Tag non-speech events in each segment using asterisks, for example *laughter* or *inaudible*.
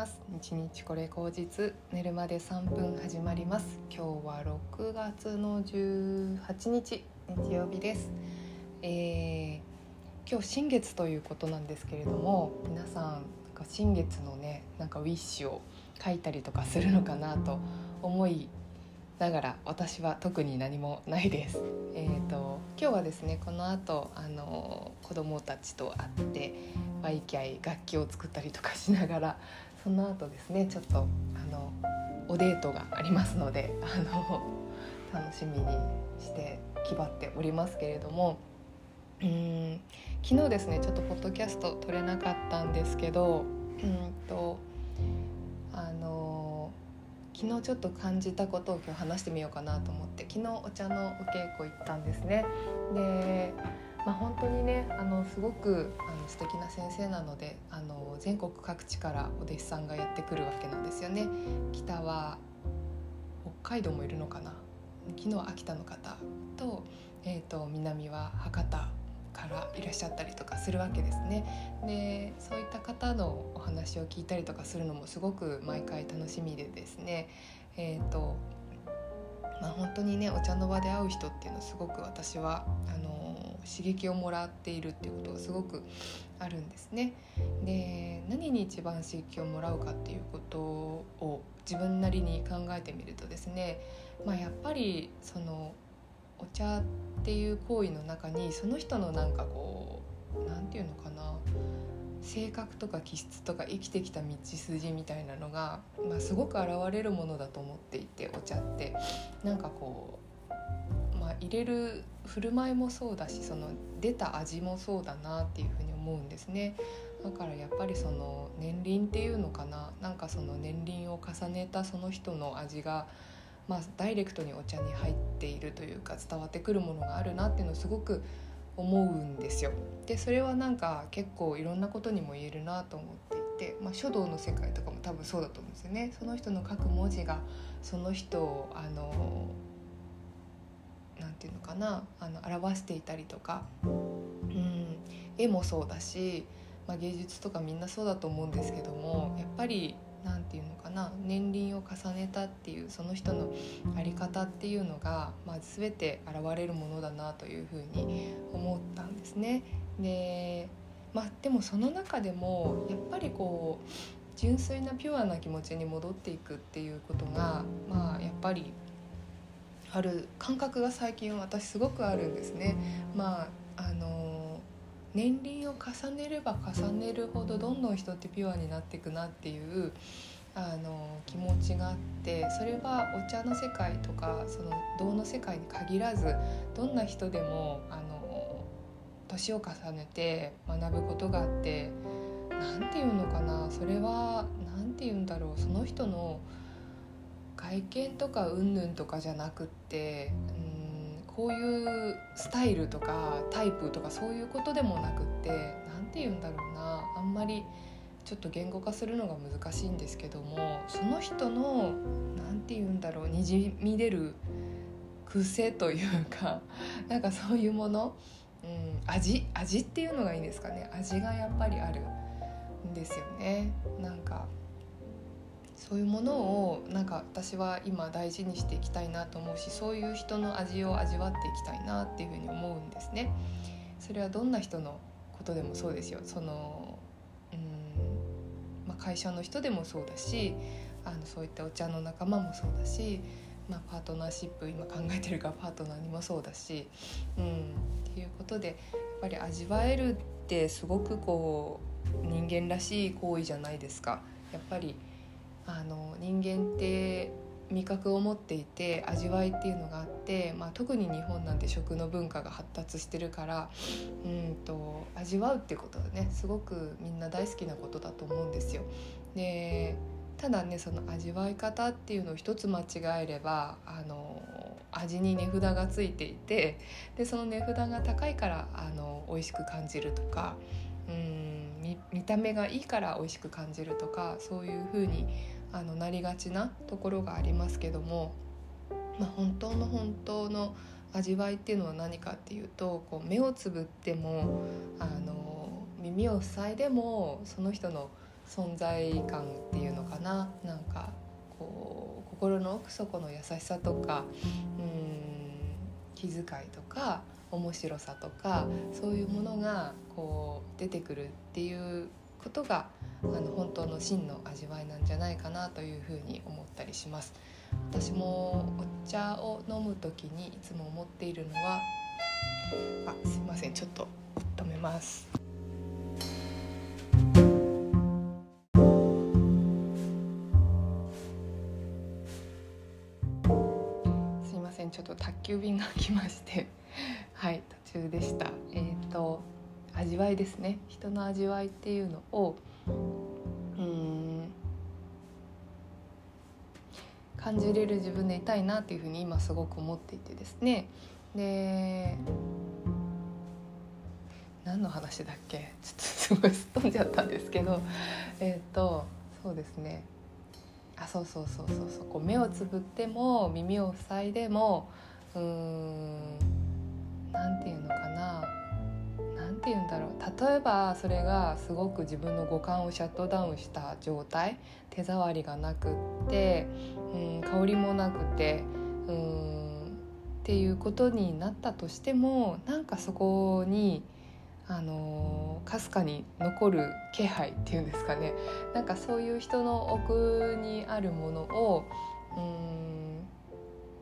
ます。日日これ口実寝るまで3分始まります。今日は6月の18日。日曜日です、えー、今日新月ということなんですけれども皆さんなんか新月のねなんかウィッシュを書いたりとかするのかなと思いながら私は特に何もないです。えーと、今日はですねこの後あの子供たちと会ってワイキャイ楽器を作ったりとかしながらその後ですねちょっとあのおデートがありますのであの楽しみにして気張っておりますけれどもうん昨日ですねちょっとポッドキャスト撮れなかったんですけどうんとあの昨日ちょっと感じたことを今日話してみようかなと思って昨日お茶のお稽古行ったんですね。でまあ、本当にねあのすごくあの素敵な先生なのであの全国各地からお弟子さんがやってくるわけなんですよね。北は北海道もいるのかな？昨日秋田の方と,、えーと、南は博多からいらっしゃったりとかするわけですね。でそういった方のお話を聞いたりとかするのもすごく毎回楽しみでですね、えーとまあ、本当にねお茶の場で会う人っていうのすごく私はあの刺激をもらっているっていうことがすごくあるんですね。で何に一番刺激をもらうかっていうことを自分なりに考えてみるとですね、まあ、やっぱりそのお茶っていう行為の中にその人のなんかこう何て言うのかな性格とか気質とか生きてきた道筋みたいなのが、まあ、すごく現れるものだと思っていてお茶ってなんかこう、入れる振る舞いもそうだしその出た味もそうだなっていうふうに思うんですねだからやっぱりその年輪っていうのかななんかその年輪を重ねたその人の味がまあダイレクトにお茶に入っているというか伝わってくるものがあるなっていうのをすごく思うんですよ。でそれはなんか結構いろんなことにも言えるなと思っていて、まあ、書道の世界とかも多分そうだと思うんですよね。その人の書く文字がその人をあの何て言うのかなあの表していたりとか、うん、絵もそうだし、まあ、芸術とかみんなそうだと思うんですけどもやっぱり何て言うのかな年輪を重ねたっていうその人の在り方っていうのが、まあ、全て現れるものだなというふうに思ったんですね。でまあ、でもその中でもやっぱりこう純粋なピュアな気持ちに戻っていくっていうことが、まあ、やっぱりある感覚が最近私すごくあるんですね。まああの年輪を重ねれば重ねるほどどんどん人ってピュアになっていくなっていうあの気持ちがあってそれはお茶の世界とかその道の世界に限らずどんな人でもあの年を重ねて学ぶことがあって何て言うのかなそれは何て言うんだろうその人の外見とかうんぬんとかじゃなくってうんこういうスタイルとかタイプとかそういうことでもなくって何て言うんだろうな。あんまりちょっと言語化するのが難しいんですけどもその人の何て言うんだろうにじみ出る癖というか *laughs* なんかそういうもの、うん、味味っていうのがいいんですかね。味がやっぱりあるんですよね。なんかそういうものをなんか私は今大事にしていきたいなと思うしそういう人の味を味わっていきたいなっていうふうに思うんですね。それはどんな人のことでもそうですよそのうん、まあ、会社の人でもそうだしあのそういったお茶の仲間もそうだし、まあ、パートナーシップ今考えてるからパートナーにもそうだし、うん、っていうことでやっぱり味わえるってすごくこう人間らしい行為じゃないですか。やっぱりあの人間って味覚を持っていて味わいっていうのがあって、まあ、特に日本なんて食の文化が発達してるからうんと味わうってことはねすごくみんな大好きなことだと思うんですよ。でただねその味わい方っていうのを一つ間違えればあの味に値札がついていてでその値札が高いからあの美味しく感じるとかうん見た目がいいから美味しく感じるとかそういう風にあのなりがちなところがありますけども、まあ、本当の本当の味わいっていうのは何かっていうとこう目をつぶってもあの耳を塞いでもその人の存在感っていうのかな。なんかこう心の奥底の優しさとかうん気遣いとか面白さとかそういうものがこう出てくるっていうことがあの本当の真の味わいなんじゃないかなというふうに思ったりします。私もお茶を飲む時にいつも思っているのはあすいませんちょっと止めます。すいませんちょっと宅急便が来まして。*laughs* はい途中でした。えっ、ー、と味わいですね。人の味わいっていうのをうん感じれる自分でいたいなっていうふうに今すごく思っていてですね。で何の話だっけ？*laughs* ちょっとすごいすっ飛んじゃったんですけど。えっ、ー、とそうですね。あそうそうそうそうそう。こう目をつぶっても耳を塞いでもうーん何て言うのかな。て言うんだろう。例えばそれがすごく自分の五感をシャットダウンした状態。手触りがなくってうん香りもなくてうんっていうことになったとしてもなんかそこにあのかすかに残る気配っていうんですかね。なんかそういう人の奥にあるものをうん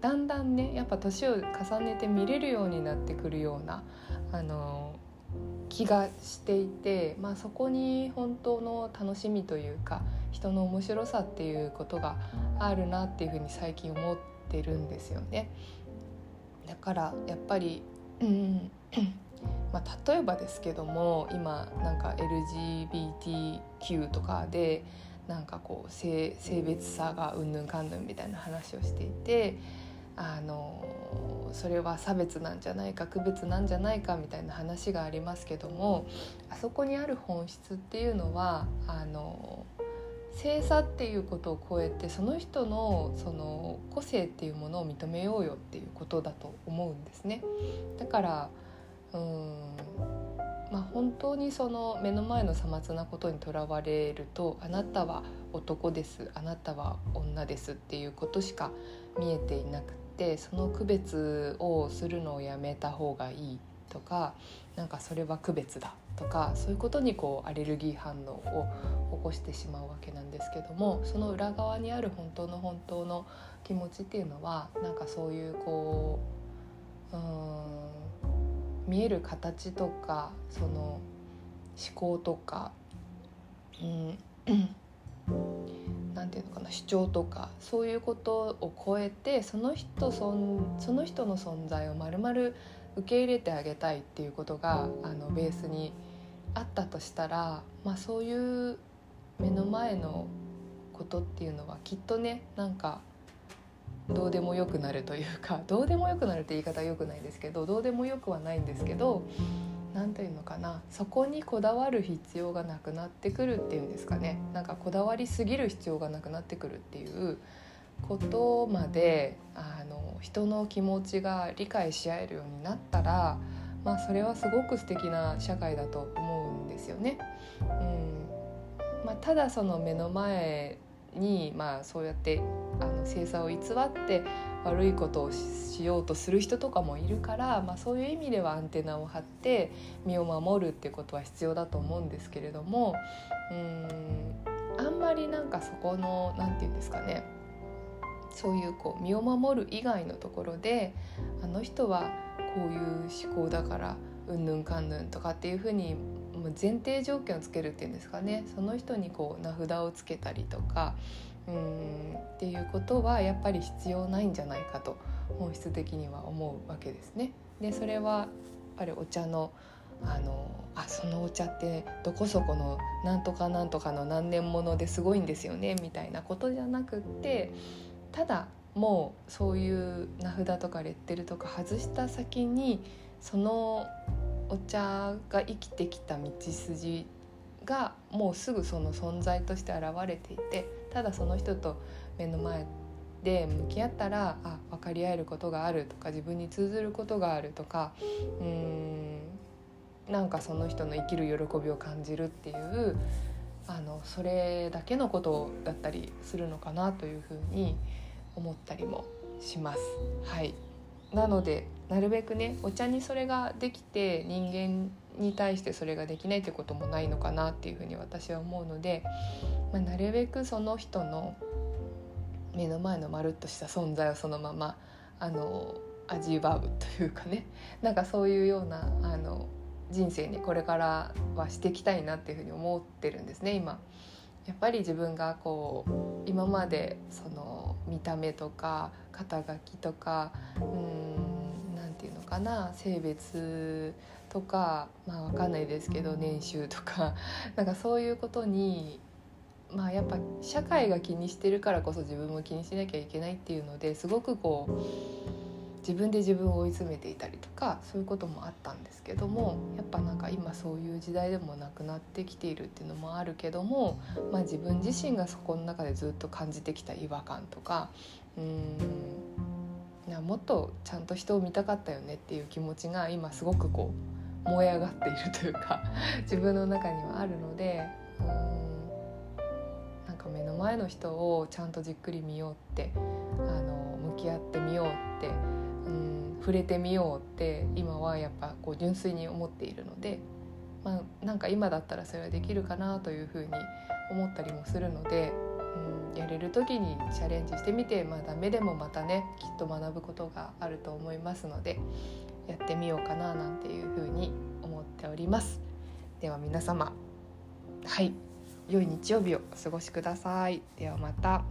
だんだんねやっぱ年を重ねて見れるようになってくるようなあの気がしていて、まあ、そこに本当の楽しみというか人の面白さっていうことがあるなっていうふうに最近思ってるんですよね。だからやっぱり、うん *clears throat* まあ、例えばですけども今なんか LGBTQ とかでなんかこう性性別差がうんぬんかんぬんみたいな話をしていてあのそれは差別なんじゃないか区別なんじゃないかみたいな話がありますけどもあそこにある本質っていうのはあの性差っていうことを超えてその人のその個性っていうものを認めようよっていうことだと思うんですね。だからうんまあ、本当にその目の前のさまつなことにとらわれるとあなたは男ですあなたは女ですっていうことしか見えていなくってその区別をするのをやめた方がいいとかなんかそれは区別だとかそういうことにこうアレルギー反応を起こしてしまうわけなんですけどもその裏側にある本当の本当の気持ちっていうのはなんかそういうこううん見える形とかその思考とかうんなんていうのかな主張とかそういうことを超えてその人そんその人の存在をまるまる受け入れてあげたいっていうことがあのベースにあったとしたら、まあ、そういう目の前のことっていうのはきっとねなんかどうでもよくなるというかどうでもよくなるって言い方はよくないですけどどうでもよくはないんですけど何て言うのかなそこにこだわる必要がなくなってくるっていうんですかねなんかこだわりすぎる必要がなくなってくるっていうことまであの人の気持ちが理解し合えるようになったら、まあ、それはすごく素敵な社会だと思うんですよね。うんまあ、ただその目の前に、まあ、そうやってあの星座を偽って悪いことをしようとする人とかもいるから、まあ、そういう意味ではアンテナを張って身を守るっていうことは必要だと思うんですけれどもうんあんまりなんかそこの何て言うんですかねそういうこう身を守る以外のところであの人はこういう思考だからうんぬんかんぬんとかっていうふうに前提条件をつけるっていうんですかねその人にこう名札をつけたりとかうんっていうことはやっぱり必要ないんじゃないかと本質的には思うわけですね。でそれはやっぱりお茶のあのあそのお茶ってどこそこのなんとかなんとかの何年ものですごいんですよねみたいなことじゃなくってただもうそういう名札とかレッテルとか外した先にそのお茶が生きてきた道筋がもうすぐその存在として現れていてただその人と目の前で向き合ったらあ分かり合えることがあるとか自分に通ずることがあるとかうんなんかその人の生きる喜びを感じるっていうあのそれだけのことだったりするのかなというふうに思ったりもします。はいなのでなるべくねお茶にそれができて人間に対してそれができないってこともないのかなっていうふうに私は思うので、まあ、なるべくその人の目の前のまるっとした存在をそのままあの味わうというかねなんかそういうようなあの人生にこれからはしていきたいなっていうふうに思ってるんですね今。やっぱり自分がこう今までその見た目とか肩書きとかうんなんていうのかな性別とかまあ分かんないですけど年収とか。*laughs* なんかそういうことにまあやっぱ社会が気にしてるからこそ自分も気にしなきゃいけないっていうのですごくこう自分で自分を追い詰めていたりとかそういうこともあったんですけどもやっぱなんか今そういう時代でもなくなってきているっていうのもあるけども、まあ、自分自身がそこの中でずっと感じてきた違和感とかうんもっとちゃんと人を見たかったよねっていう気持ちが今すごくこう燃え上がっているというか自分の中にはあるのでうんなんか目の前の人をちゃんとじっくり見ようってあの向き合ってみようってうん触れてみようって今はやっぱこう純粋に思っているので、まあ、なんか今だったらそれはできるかなというふうに思ったりもするので、うん、やれる時にチャレンジしてみて、まあ、ダメでもまたねきっと学ぶことがあると思いますのでやってみようかななんていうふうに思っております。では皆様はい良い日曜日をお過ごしください。ではまた。